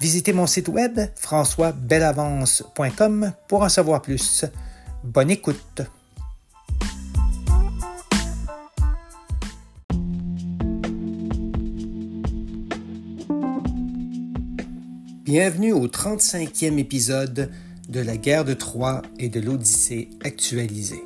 Visitez mon site web françoisbelavance.com pour en savoir plus. Bonne écoute. Bienvenue au 35e épisode de la guerre de Troie et de l'Odyssée actualisée.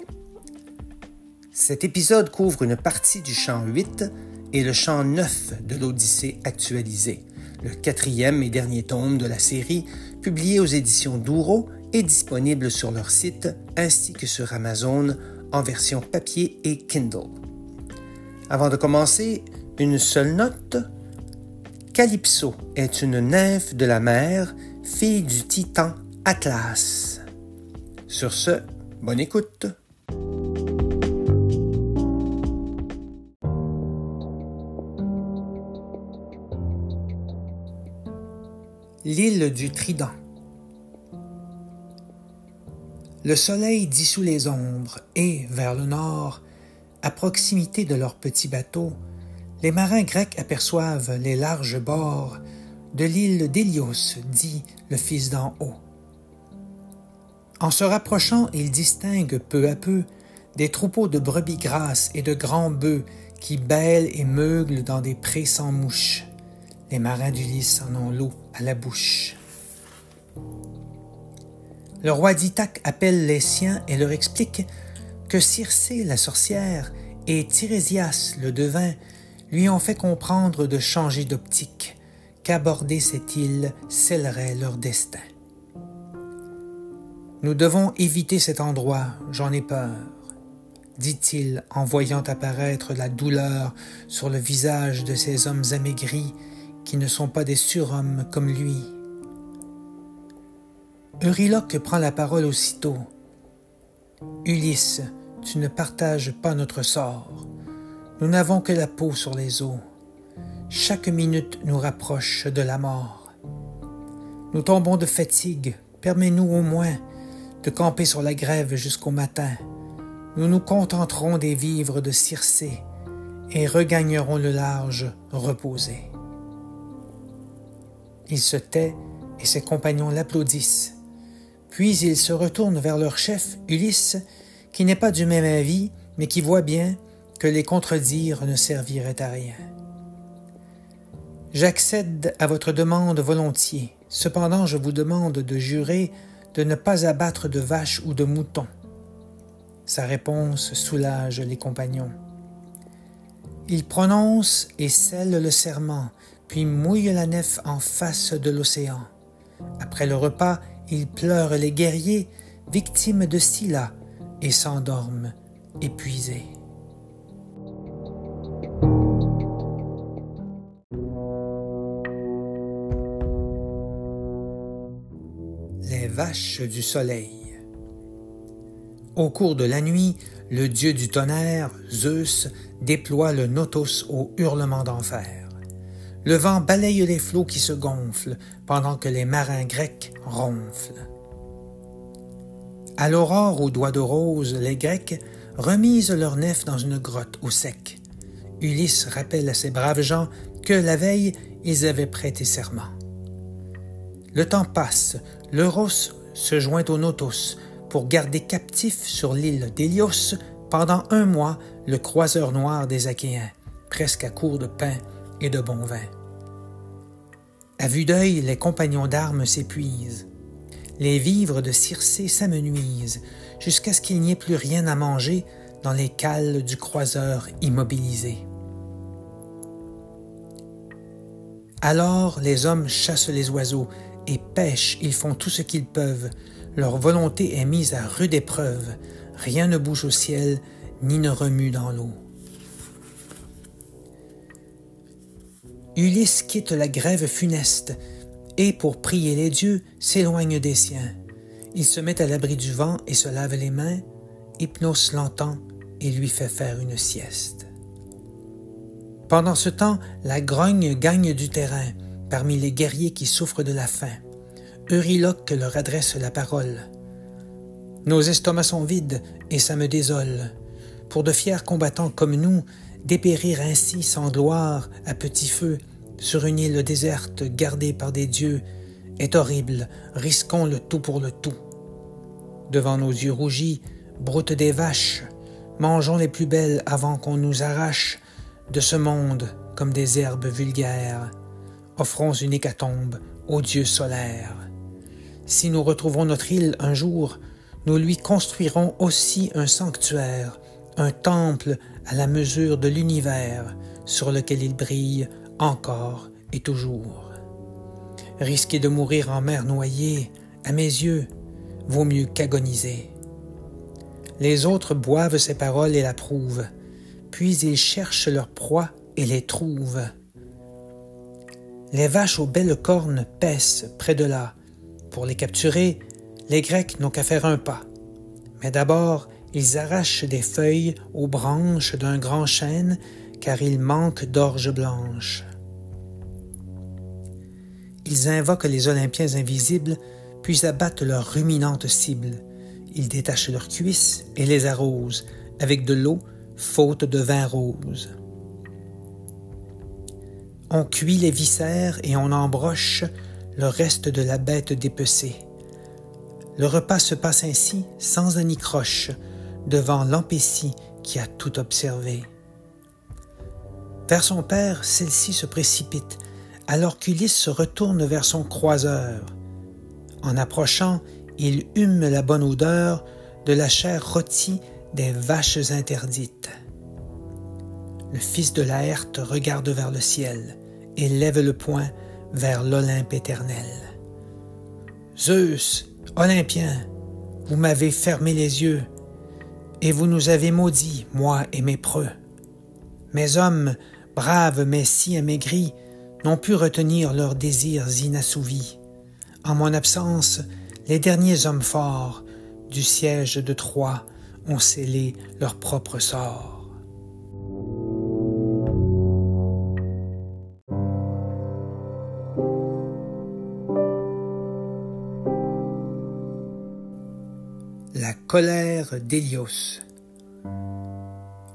Cet épisode couvre une partie du chant 8 et le chant 9 de l'Odyssée actualisée le quatrième et dernier tome de la série, publié aux éditions Douro, est disponible sur leur site ainsi que sur Amazon en version papier et Kindle. Avant de commencer, une seule note. Calypso est une nymphe de la mer, fille du titan Atlas. Sur ce, bonne écoute. L'île du Trident. Le soleil dissout les ombres et, vers le nord, à proximité de leur petit bateau, les marins grecs aperçoivent les larges bords de l'île d'Hélios, dit le Fils d'en haut. En se rapprochant, ils distinguent peu à peu des troupeaux de brebis grasses et de grands bœufs qui bêlent et meuglent dans des prés sans mouches. Les marins d'Ulysse en ont l'eau à la bouche. Le roi d'Ithaque appelle les siens et leur explique que Circé, la sorcière, et Tirésias, le devin, lui ont fait comprendre de changer d'optique, qu'aborder cette île scellerait leur destin. Nous devons éviter cet endroit, j'en ai peur, dit-il en voyant apparaître la douleur sur le visage de ces hommes amaigris qui ne sont pas des surhommes comme lui. Euryloque prend la parole aussitôt. Ulysse, tu ne partages pas notre sort. Nous n'avons que la peau sur les os. Chaque minute nous rapproche de la mort. Nous tombons de fatigue. Permets-nous au moins de camper sur la grève jusqu'au matin. Nous nous contenterons des vivres de Circé et regagnerons le large reposé. Il se tait et ses compagnons l'applaudissent. Puis il se retourne vers leur chef, Ulysse, qui n'est pas du même avis, mais qui voit bien que les contredire ne servirait à rien. J'accède à votre demande volontiers. Cependant, je vous demande de jurer de ne pas abattre de vaches ou de moutons. Sa réponse soulage les compagnons. Il prononce et scelle le serment, puis mouille la nef en face de l'océan. Après le repas, il pleure les guerriers, victimes de Scylla, et s'endorment, épuisés. Les vaches du soleil. Au cours de la nuit, le dieu du tonnerre, Zeus, déploie le Notos au hurlement d'enfer. Le vent balaye les flots qui se gonflent pendant que les marins grecs ronflent. À l'aurore aux doigts de rose, les Grecs remisent leur nef dans une grotte au sec. Ulysse rappelle à ces braves gens que la veille, ils avaient prêté serment. Le temps passe, l'Euros se joint au Notos pour garder captif sur l'île d'Hélios pendant un mois le croiseur noir des Achéens, presque à court de pain et de bon vin. À vue d'œil, les compagnons d'armes s'épuisent. Les vivres de Circé s'amenuisent jusqu'à ce qu'il n'y ait plus rien à manger dans les cales du croiseur immobilisé. Alors les hommes chassent les oiseaux et pêchent, ils font tout ce qu'ils peuvent. Leur volonté est mise à rude épreuve. Rien ne bouge au ciel, ni ne remue dans l'eau. Ulysse quitte la grève funeste et, pour prier les dieux, s'éloigne des siens. Il se met à l'abri du vent et se lave les mains. Hypnos l'entend et lui fait faire une sieste. Pendant ce temps, la grogne gagne du terrain parmi les guerriers qui souffrent de la faim. Euryloque leur adresse la parole. Nos estomacs sont vides et ça me désole. Pour de fiers combattants comme nous, dépérir ainsi sans gloire, à petit feu, sur une île déserte gardée par des dieux, est horrible, risquons le tout pour le tout. Devant nos yeux rougis, broutent des vaches, mangeons les plus belles avant qu'on nous arrache de ce monde comme des herbes vulgaires. Offrons une hécatombe au Dieu solaire. Si nous retrouvons notre île un jour, nous lui construirons aussi un sanctuaire, un temple à la mesure de l'univers sur lequel il brille encore et toujours. Risquer de mourir en mer noyée, à mes yeux, vaut mieux qu'agoniser. Les autres boivent ces paroles et l'approuvent, puis ils cherchent leur proie et les trouvent. Les vaches aux belles cornes paissent près de là. Pour les capturer, les Grecs n'ont qu'à faire un pas. Mais d'abord, ils arrachent des feuilles aux branches d'un grand chêne, car il manque d'orge blanche. Ils invoquent les Olympiens invisibles, puis abattent leurs ruminantes cibles. Ils détachent leurs cuisses et les arrosent avec de l'eau, faute de vin rose. On cuit les viscères et on embroche le reste de la bête dépecée. Le repas se passe ainsi, sans anicroche, devant l'empécie qui a tout observé. Vers son père, celle-ci se précipite, alors qu'Ulysse se retourne vers son croiseur. En approchant, il hume la bonne odeur de la chair rôtie des vaches interdites. Le fils de Laerte regarde vers le ciel et lève le poing vers l'Olympe éternel. Zeus, Olympien, vous m'avez fermé les yeux, et vous nous avez maudits, moi et mes preux. Mes hommes, braves mais si amaigris, n'ont pu retenir leurs désirs inassouvis. En mon absence, les derniers hommes forts du siège de Troie ont scellé leur propre sort. Colère d'Hélios.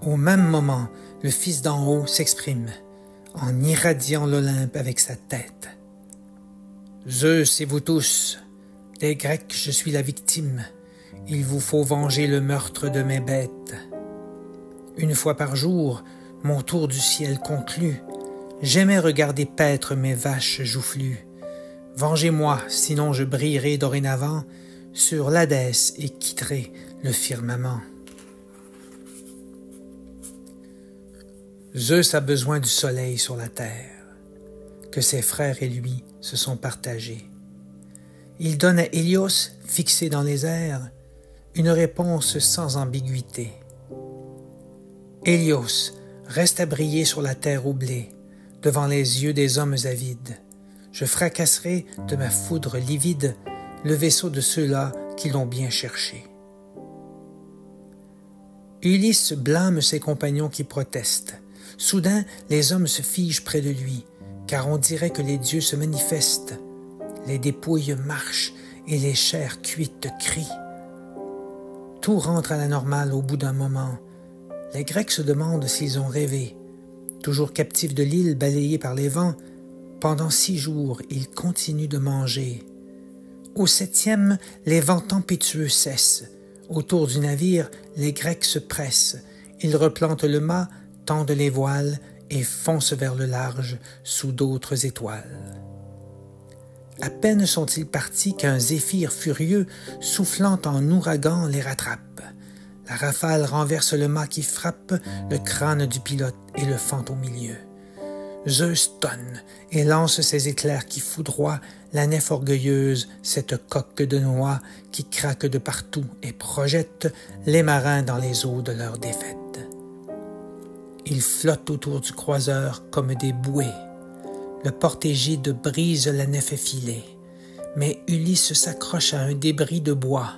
Au même moment, le Fils d'en haut s'exprime, en irradiant l'Olympe avec sa tête. Zeus et vous tous, des Grecs, je suis la victime. Il vous faut venger le meurtre de mes bêtes. Une fois par jour, mon tour du ciel conclu, j'aimais regarder paître mes vaches joufflues. Vengez-moi, sinon je brillerai dorénavant sur l'Hadès et quitterai le firmament. Zeus a besoin du soleil sur la terre, que ses frères et lui se sont partagés. Il donne à Hélios, fixé dans les airs, une réponse sans ambiguïté. Hélios, reste à briller sur la terre au blé, devant les yeux des hommes avides. Je fracasserai de ma foudre livide le vaisseau de ceux-là qui l'ont bien cherché. Ulysse blâme ses compagnons qui protestent. Soudain, les hommes se figent près de lui, car on dirait que les dieux se manifestent. Les dépouilles marchent et les chairs cuites crient. Tout rentre à la normale au bout d'un moment. Les Grecs se demandent s'ils ont rêvé. Toujours captifs de l'île balayée par les vents, pendant six jours ils continuent de manger. Au septième, les vents tempétueux cessent. Autour du navire, les Grecs se pressent. Ils replantent le mât, tendent les voiles et foncent vers le large sous d'autres étoiles. À peine sont-ils partis qu'un zéphyr furieux, soufflant en ouragan, les rattrape. La rafale renverse le mât qui frappe le crâne du pilote et le fend au milieu. Zeus tonne et lance ses éclairs qui foudroient la nef orgueilleuse, cette coque de noix qui craque de partout et projette les marins dans les eaux de leur défaite. Ils flottent autour du croiseur comme des bouées. Le porte-égide brise la nef effilée, mais Ulysse s'accroche à un débris de bois.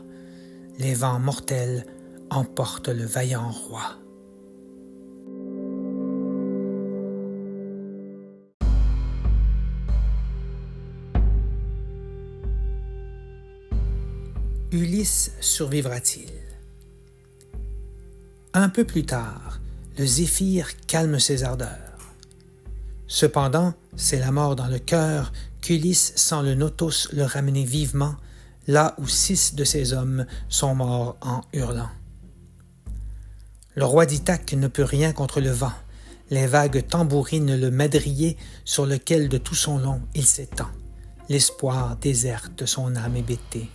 Les vents mortels emportent le vaillant roi. Ulysse survivra-t-il? Un peu plus tard, le zéphyr calme ses ardeurs. Cependant, c'est la mort dans le cœur qu'Ulysse sent le Notos le ramener vivement, là où six de ses hommes sont morts en hurlant. Le roi d'Ithaque ne peut rien contre le vent. Les vagues tambourinent le madrier sur lequel de tout son long il s'étend. L'espoir déserte son âme hébétée.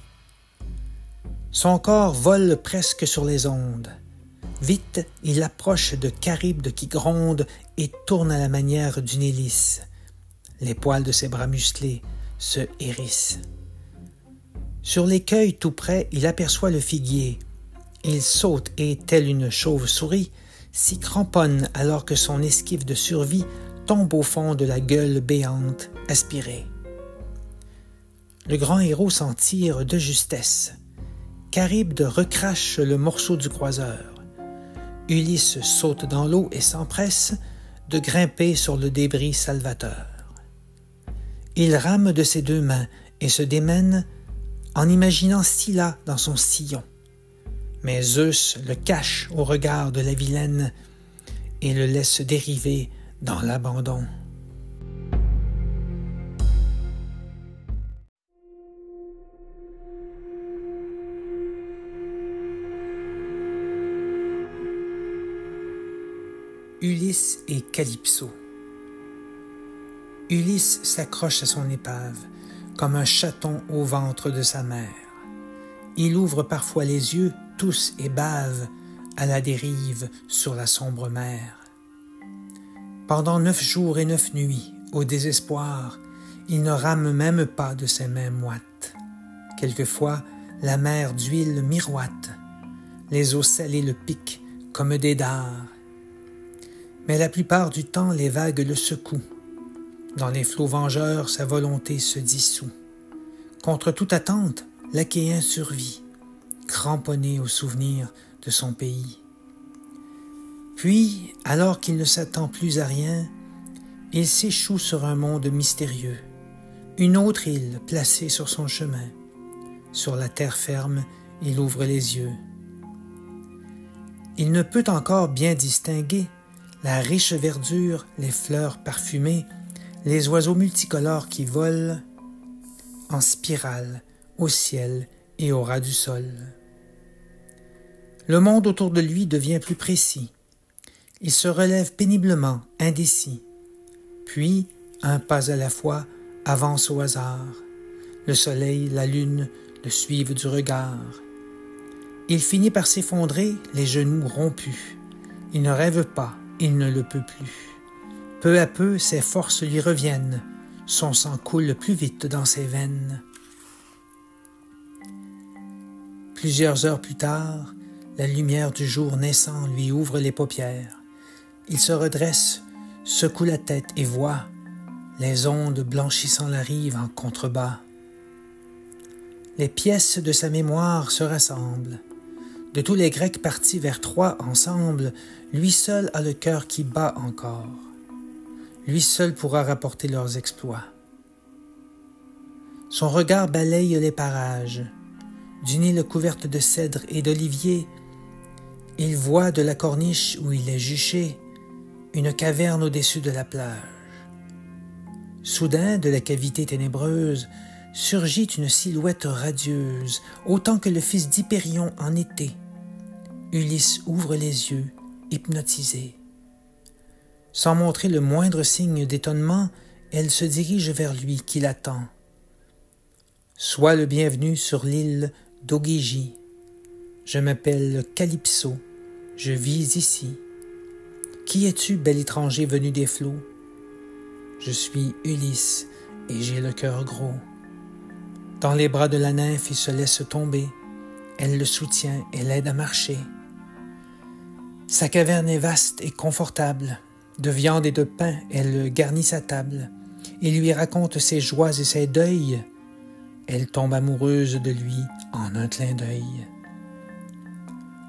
Son corps vole presque sur les ondes. Vite, il approche de Charybde qui gronde et tourne à la manière d'une hélice. Les poils de ses bras musclés se hérissent. Sur l'écueil tout près, il aperçoit le figuier. Il saute et, telle une chauve-souris, s'y cramponne alors que son esquive de survie tombe au fond de la gueule béante, aspirée. Le grand héros s'en tire de justesse. Charybde recrache le morceau du croiseur. Ulysse saute dans l'eau et s'empresse de grimper sur le débris salvateur. Il rame de ses deux mains et se démène en imaginant Scylla dans son sillon. Mais Zeus le cache au regard de la vilaine et le laisse dériver dans l'abandon. Ulysse et Calypso. Ulysse s'accroche à son épave, comme un chaton au ventre de sa mère. Il ouvre parfois les yeux, tous et bave, à la dérive sur la sombre mer. Pendant neuf jours et neuf nuits, au désespoir, il ne rame même pas de ses mains moites. Quelquefois, la mer d'huile miroite, les eaux salées le piquent comme des dards, mais la plupart du temps les vagues le secouent. Dans les flots vengeurs, sa volonté se dissout. Contre toute attente, l'Achéen survit, cramponné au souvenir de son pays. Puis, alors qu'il ne s'attend plus à rien, il s'échoue sur un monde mystérieux, une autre île placée sur son chemin. Sur la terre ferme, il ouvre les yeux. Il ne peut encore bien distinguer la riche verdure, les fleurs parfumées, les oiseaux multicolores qui volent en spirale au ciel et au ras du sol. Le monde autour de lui devient plus précis. Il se relève péniblement, indécis. Puis, un pas à la fois, avance au hasard. Le soleil, la lune le suivent du regard. Il finit par s'effondrer, les genoux rompus. Il ne rêve pas, il ne le peut plus. Peu à peu, ses forces lui reviennent, son sang coule plus vite dans ses veines. Plusieurs heures plus tard, la lumière du jour naissant lui ouvre les paupières. Il se redresse, secoue la tête et voit les ondes blanchissant la rive en contrebas. Les pièces de sa mémoire se rassemblent. De tous les Grecs partis vers Troie ensemble, lui seul a le cœur qui bat encore. Lui seul pourra rapporter leurs exploits. Son regard balaye les parages. D'une île couverte de cèdres et d'oliviers, il voit de la corniche où il est juché une caverne au-dessus de la plage. Soudain, de la cavité ténébreuse, surgit une silhouette radieuse, autant que le fils d'Hypérion en été, Ulysse ouvre les yeux, hypnotisé. Sans montrer le moindre signe d'étonnement, elle se dirige vers lui qui l'attend. Sois le bienvenu sur l'île d'Ogigi. Je m'appelle Calypso, je vis ici. Qui es-tu, bel étranger venu des flots? je suis Ulysse et j'ai le cœur gros. Dans les bras de la nymphe, il se laisse tomber. Elle le soutient et l'aide à marcher. Sa caverne est vaste et confortable. De viande et de pain, elle garnit sa table. Il lui raconte ses joies et ses deuils. Elle tombe amoureuse de lui en un clin d'œil.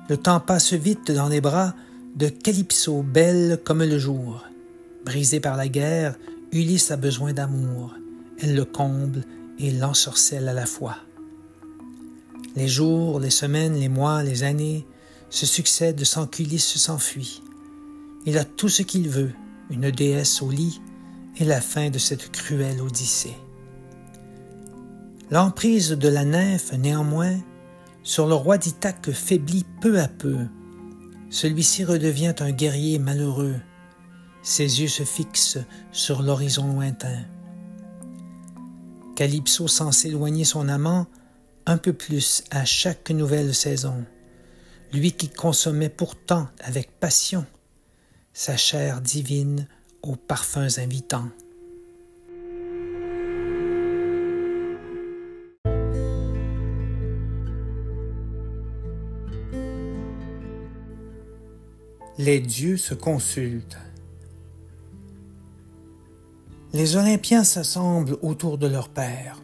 Le temps passe vite dans les bras de Calypso, belle comme le jour. Brisée par la guerre, Ulysse a besoin d'amour. Elle le comble et l'ensorcelle à la fois. Les jours, les semaines, les mois, les années se succèdent sans qu'Ulysse s'enfuit. Il a tout ce qu'il veut, une déesse au lit et la fin de cette cruelle odyssée. L'emprise de la nymphe, néanmoins, sur le roi d'Ithaque faiblit peu à peu. Celui-ci redevient un guerrier malheureux. Ses yeux se fixent sur l'horizon lointain. Calypso sent s'éloigner son amant un peu plus à chaque nouvelle saison, lui qui consommait pourtant avec passion sa chair divine aux parfums invitants. Les dieux se consultent. Les Olympiens s'assemblent autour de leur père,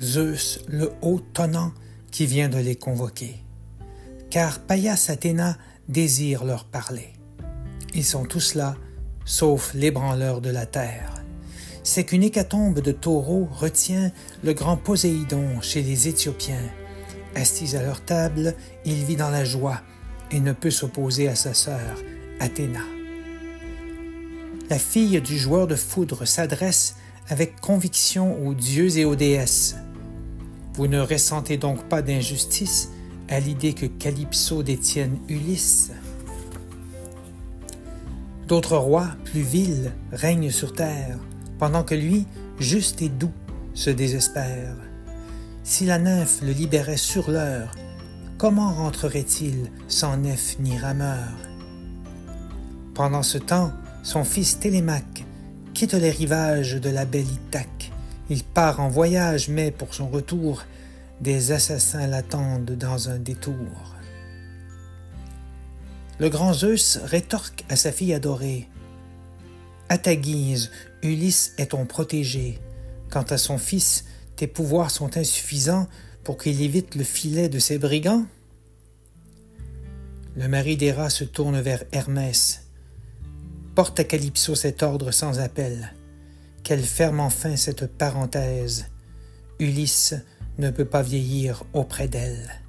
Zeus le haut tonnant qui vient de les convoquer, car Paias Athéna désire leur parler. Ils sont tous là, sauf l'ébranleur de la terre. C'est qu'une hécatombe de taureaux retient le grand Poséidon chez les Éthiopiens. Assis à leur table, il vit dans la joie et ne peut s'opposer à sa sœur, Athéna. La fille du joueur de foudre s'adresse avec conviction aux dieux et aux déesses. Vous ne ressentez donc pas d'injustice à l'idée que Calypso détienne Ulysse D'autres rois, plus vils, règnent sur terre, pendant que lui, juste et doux, se désespère. Si la nymphe le libérait sur l'heure, comment rentrerait-il sans nef ni rameur? Pendant ce temps, son fils Télémaque quitte les rivages de la belle Ithaque. Il part en voyage, mais pour son retour, des assassins l'attendent dans un détour. Le grand Zeus rétorque à sa fille adorée. À ta guise, Ulysse est ton protégé. Quant à son fils, tes pouvoirs sont insuffisants pour qu'il évite le filet de ses brigands. Le mari d'Héra se tourne vers Hermès porte à Calypso cet ordre sans appel, qu'elle ferme enfin cette parenthèse. Ulysse ne peut pas vieillir auprès d'elle.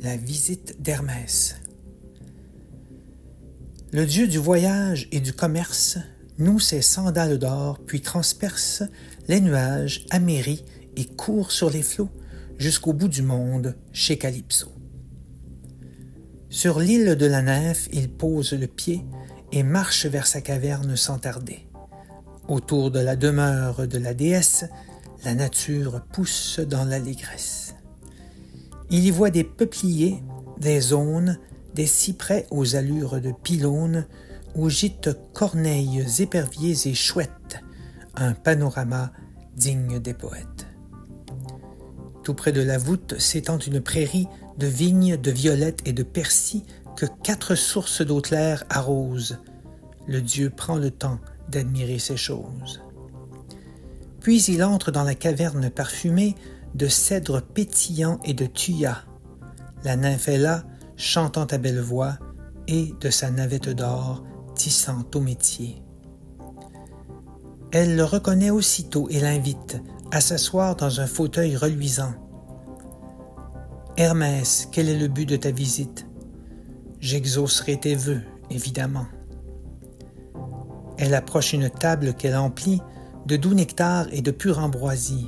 La visite d'Hermès. Le dieu du voyage et du commerce noue ses sandales d'or, puis transperce les nuages, amérit et court sur les flots jusqu'au bout du monde chez Calypso. Sur l'île de la Nymphe, il pose le pied et marche vers sa caverne sans tarder. Autour de la demeure de la déesse, la nature pousse dans l'allégresse. Il y voit des peupliers, des aunes, des cyprès aux allures de pylônes, où gîtent corneilles, éperviers et chouettes, un panorama digne des poètes. Tout près de la voûte s'étend une prairie de vignes, de violettes et de persil que quatre sources d'eau claire arrosent. Le Dieu prend le temps d'admirer ces choses. Puis il entre dans la caverne parfumée de cèdres pétillants et de thuyas. La nymphe est là, chantant à belle voix, et de sa navette d'or tissant au métier. Elle le reconnaît aussitôt et l'invite à s'asseoir dans un fauteuil reluisant. Hermès, quel est le but de ta visite? J'exaucerai tes vœux, évidemment. Elle approche une table qu'elle emplit de doux nectar et de pure ambroisie.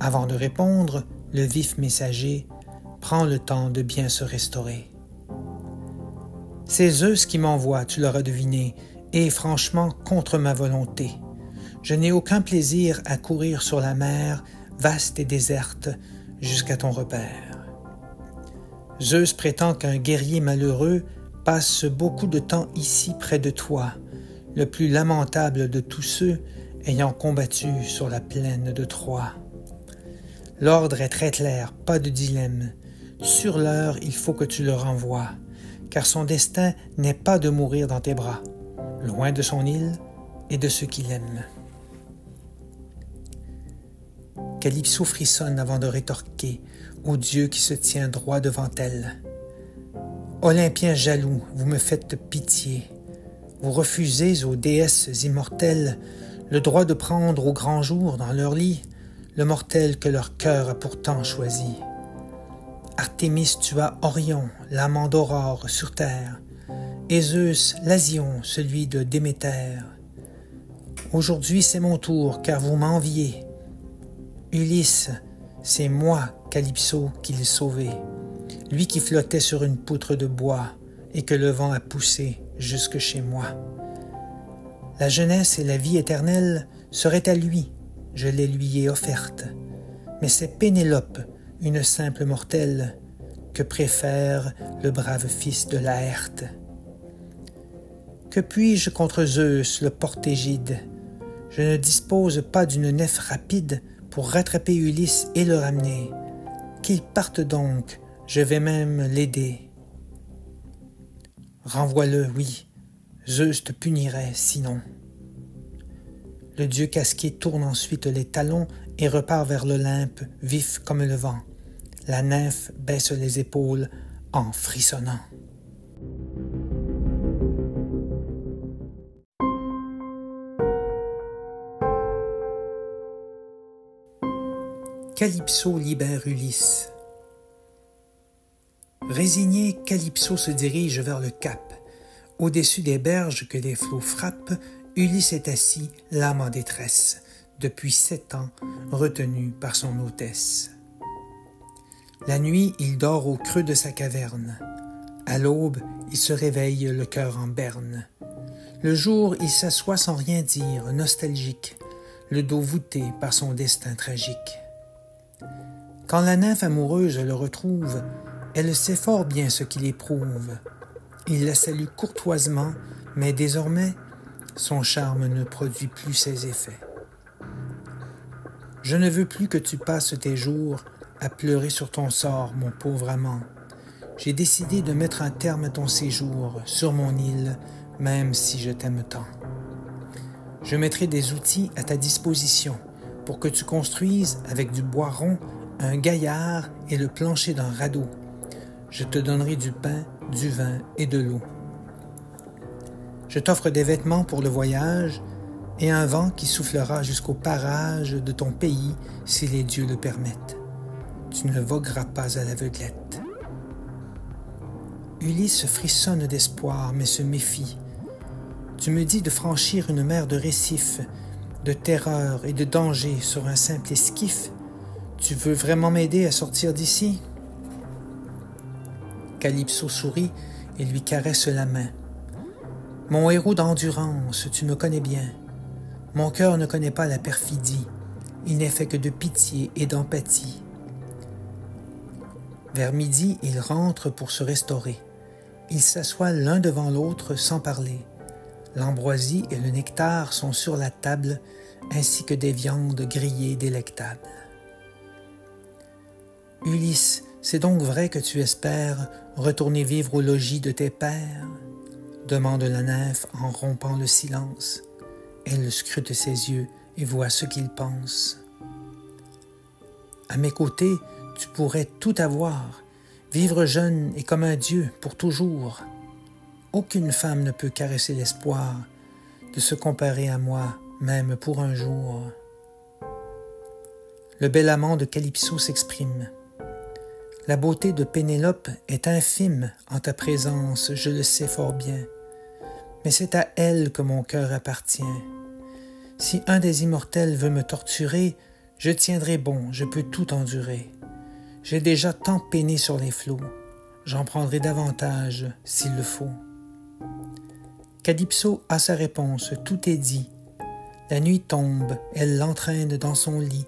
Avant de répondre, le vif messager prend le temps de bien se restaurer. C'est Zeus qui m'envoie, tu l'auras deviné, et franchement contre ma volonté. Je n'ai aucun plaisir à courir sur la mer, vaste et déserte, jusqu'à ton repère. Zeus prétend qu'un guerrier malheureux passe beaucoup de temps ici près de toi, le plus lamentable de tous ceux ayant combattu sur la plaine de Troie. L'ordre est très clair, pas de dilemme. Sur l'heure, il faut que tu le renvoies, car son destin n'est pas de mourir dans tes bras, loin de son île et de ceux qu'il aime. Calypso frissonne avant de rétorquer Dieu qui se tient droit devant elle. Olympiens jaloux, vous me faites pitié. Vous refusez aux déesses immortelles le droit de prendre au grand jour dans leur lit le mortel que leur cœur a pourtant choisi. Artémis tua Orion, l'amant d'Aurore sur terre, et Zeus l'Asion, celui de Déméter. Aujourd'hui c'est mon tour, car vous m'enviez. Ulysse, c'est moi, Calypso, qui l'ai sauvé, lui qui flottait sur une poutre de bois et que le vent a poussé jusque chez moi. La jeunesse et la vie éternelle seraient à lui, je les lui ai offertes, mais c'est Pénélope, une simple mortelle, que préfère le brave fils de Laerte. Que puis-je contre Zeus, le portégide? Je ne dispose pas d'une nef rapide pour rattraper Ulysse et le ramener. Qu'il parte donc, je vais même l'aider. Renvoie-le, oui, Zeus te punirait sinon. Le dieu casqué tourne ensuite les talons et repart vers l'Olympe, vif comme le vent. La nymphe baisse les épaules en frissonnant. Calypso libère Ulysse. Résigné, Calypso se dirige vers le cap. Au-dessus des berges que les flots frappent, Ulysse est assis, l'âme en détresse, depuis sept ans, retenu par son hôtesse. La nuit, il dort au creux de sa caverne. À l'aube, il se réveille le cœur en berne. Le jour, il s'assoit sans rien dire, nostalgique, le dos voûté par son destin tragique. Quand la nymphe amoureuse le retrouve, elle sait fort bien ce qu'il éprouve. Il la salue courtoisement, mais désormais, son charme ne produit plus ses effets. Je ne veux plus que tu passes tes jours à pleurer sur ton sort, mon pauvre amant. J'ai décidé de mettre un terme à ton séjour sur mon île, même si je t'aime tant. Je mettrai des outils à ta disposition pour que tu construises avec du bois rond un gaillard et le plancher d'un radeau. Je te donnerai du pain, du vin et de l'eau. Je t'offre des vêtements pour le voyage et un vent qui soufflera jusqu'au parage de ton pays si les dieux le permettent. Tu ne vogueras pas à l'aveuglette. Ulysse frissonne d'espoir mais se méfie. Tu me dis de franchir une mer de récifs, de terreur et de danger sur un simple esquif tu veux vraiment m'aider à sortir d'ici? Calypso sourit et lui caresse la main. Mon héros d'endurance, tu me connais bien. Mon cœur ne connaît pas la perfidie. Il n'est fait que de pitié et d'empathie. Vers midi, ils rentrent pour se restaurer. Ils s'assoient l'un devant l'autre sans parler. L'ambroisie et le nectar sont sur la table, ainsi que des viandes grillées délectables. Ulysse, c'est donc vrai que tu espères retourner vivre au logis de tes pères? demande la nymphe en rompant le silence. Elle scrute ses yeux et voit ce qu'il pense. À mes côtés, tu pourrais tout avoir, vivre jeune et comme un dieu pour toujours. Aucune femme ne peut caresser l'espoir de se comparer à moi, même pour un jour. Le bel amant de Calypso s'exprime. La beauté de Pénélope est infime en ta présence, je le sais fort bien. Mais c'est à elle que mon cœur appartient. Si un des immortels veut me torturer, je tiendrai bon, je peux tout endurer. J'ai déjà tant peiné sur les flots, j'en prendrai davantage s'il le faut. Calypso a sa réponse, tout est dit. La nuit tombe, elle l'entraîne dans son lit.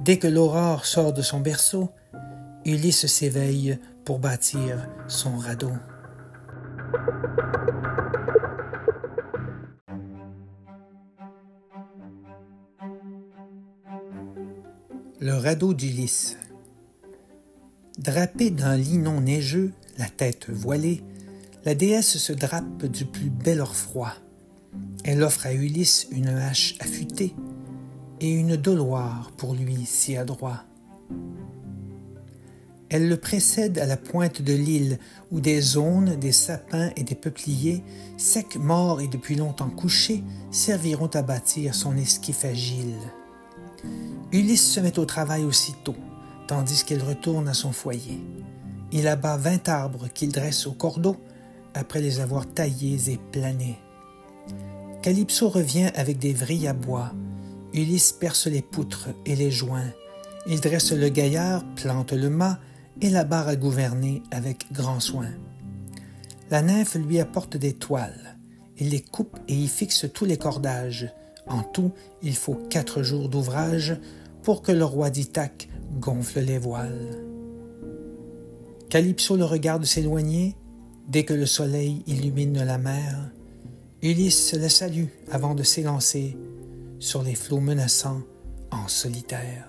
Dès que l'aurore sort de son berceau, Ulysse s'éveille pour bâtir son radeau. Le radeau d'Ulysse. Drapée d'un linon neigeux, la tête voilée, la déesse se drape du plus bel or froid. Elle offre à Ulysse une hache affûtée et une doloire pour lui si adroit. Elle le précède à la pointe de l'île où des aunes, des sapins et des peupliers, secs, morts et depuis longtemps couchés, serviront à bâtir son esquif agile. Ulysse se met au travail aussitôt, tandis qu'elle retourne à son foyer. Il abat vingt arbres qu'il dresse au cordeau, après les avoir taillés et planés. Calypso revient avec des vrilles à bois. Ulysse perce les poutres et les joints. Il dresse le gaillard, plante le mât et la barre à gouverner avec grand soin. La nymphe lui apporte des toiles. Il les coupe et y fixe tous les cordages. En tout, il faut quatre jours d'ouvrage pour que le roi d'Ithaque gonfle les voiles. Calypso le regarde s'éloigner dès que le soleil illumine la mer. Ulysse le salue avant de s'élancer sur les flots menaçants en solitaire.